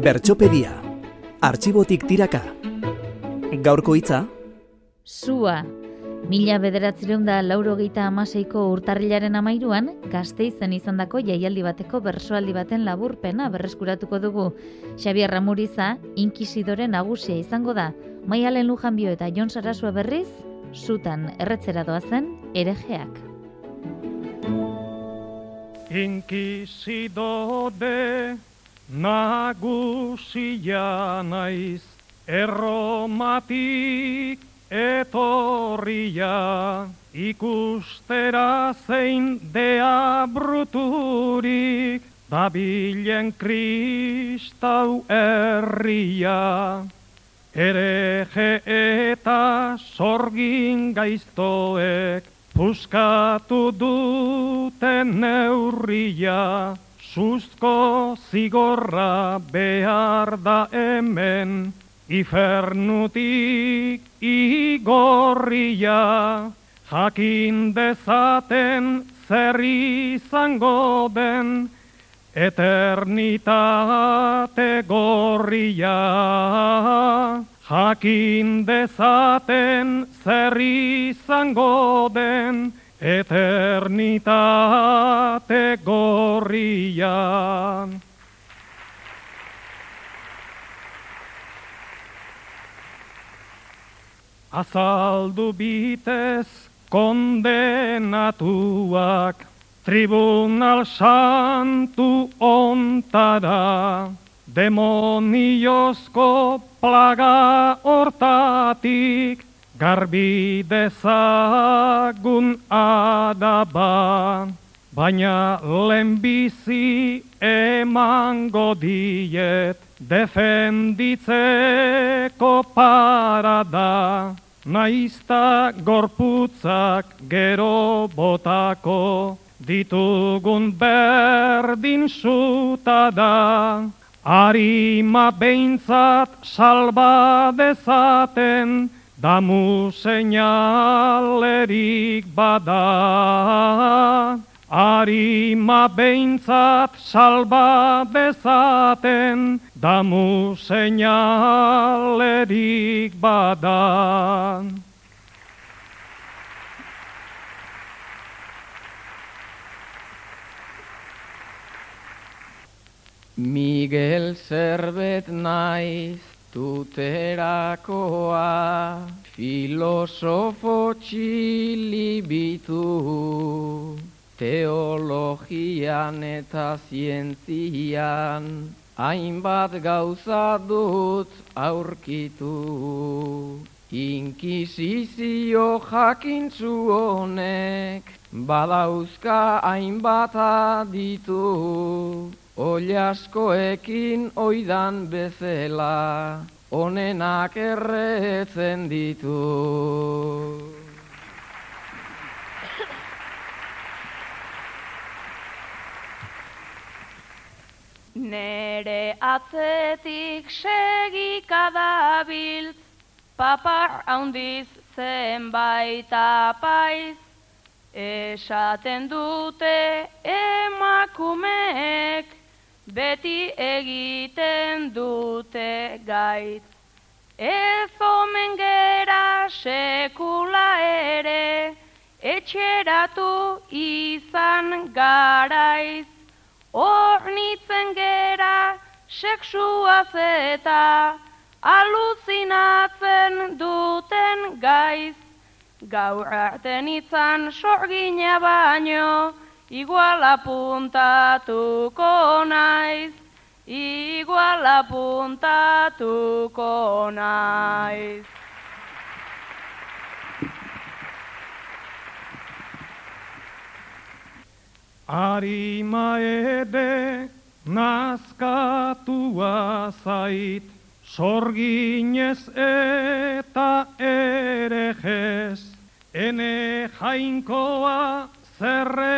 Bertxopedia. Artxibotik tiraka. Gaurko hitza? Sua. Mila bederatzireun da lauro geita amaseiko urtarrilaren amairuan, gazteizen izandako jaialdi bateko bersoaldi baten laburpena berreskuratuko dugu. Xabier Ramuriza, inkisidore nagusia izango da. Maialen Lujanbio eta Jon Sarasua berriz, zutan erretzera doazen erejeak. Inkisidode nagusia naiz erromatik etorria ikustera zein dea bruturik dabilen kristau herria. Ereje eta sorgin gaiztoek puskatu duten neurria, sustko zigorra behar da hemen, ifernutik igorria, jakin dezaten zer izango den, eternitate gorria. Jakin dezaten zer izango den eternitate gorria. Azaldu bitez kondenatuak tribunal santu ontara, demoniozko plaga hortatik, garbi dezagun adaba, baina lehenbizi emango diet, defenditzeko parada, naizta gorputzak gero botako, ditugun berdin suta da, harima behintzat salba dezaten, damu seinalerik bada. Harima behintzat salba dezaten, damu seinalerik bada. Miguel zerbet naiz tuterakoa, filosofo txilibitu, teologian eta zientzian, hainbat gauza dut aurkitu. Inkisizio jakintzu honek, badauzka hainbat aditu, Oliaskoekin oidan bezela, onenak erretzen ditu. Nere atzetik segika dabiltz, papar haundiz zenbait apaiz, esaten dute emakumeek, beti egiten dute gaitz. Ez omen gera sekula ere, etxeratu izan garaiz. Hornitzen gera seksuaz eta aluzinatzen duten gaiz. Gaur arten izan sorgina baino, igual apuntatuko naiz, igual apuntatuko naiz. Arima ede nazkatua zait, sorginez eta erejez, ene jainkoa hauei,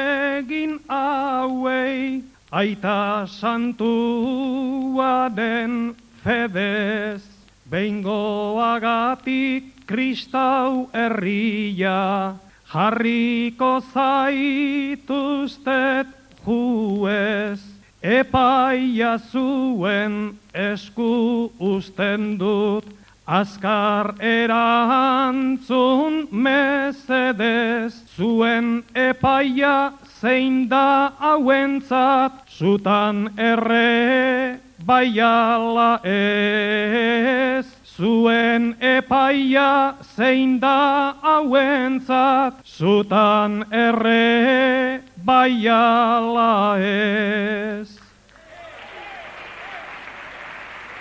aita santua den fedez, behingoagatik kristau herria, jarriko zaituztet juez, Epaia zuen esku usten dut, azkar erantzun mesedez, zuen epaia zein da hauentzat, zutan erre baiala ez. Zuen epaia zein da hauentzat, zutan erre baiala ez.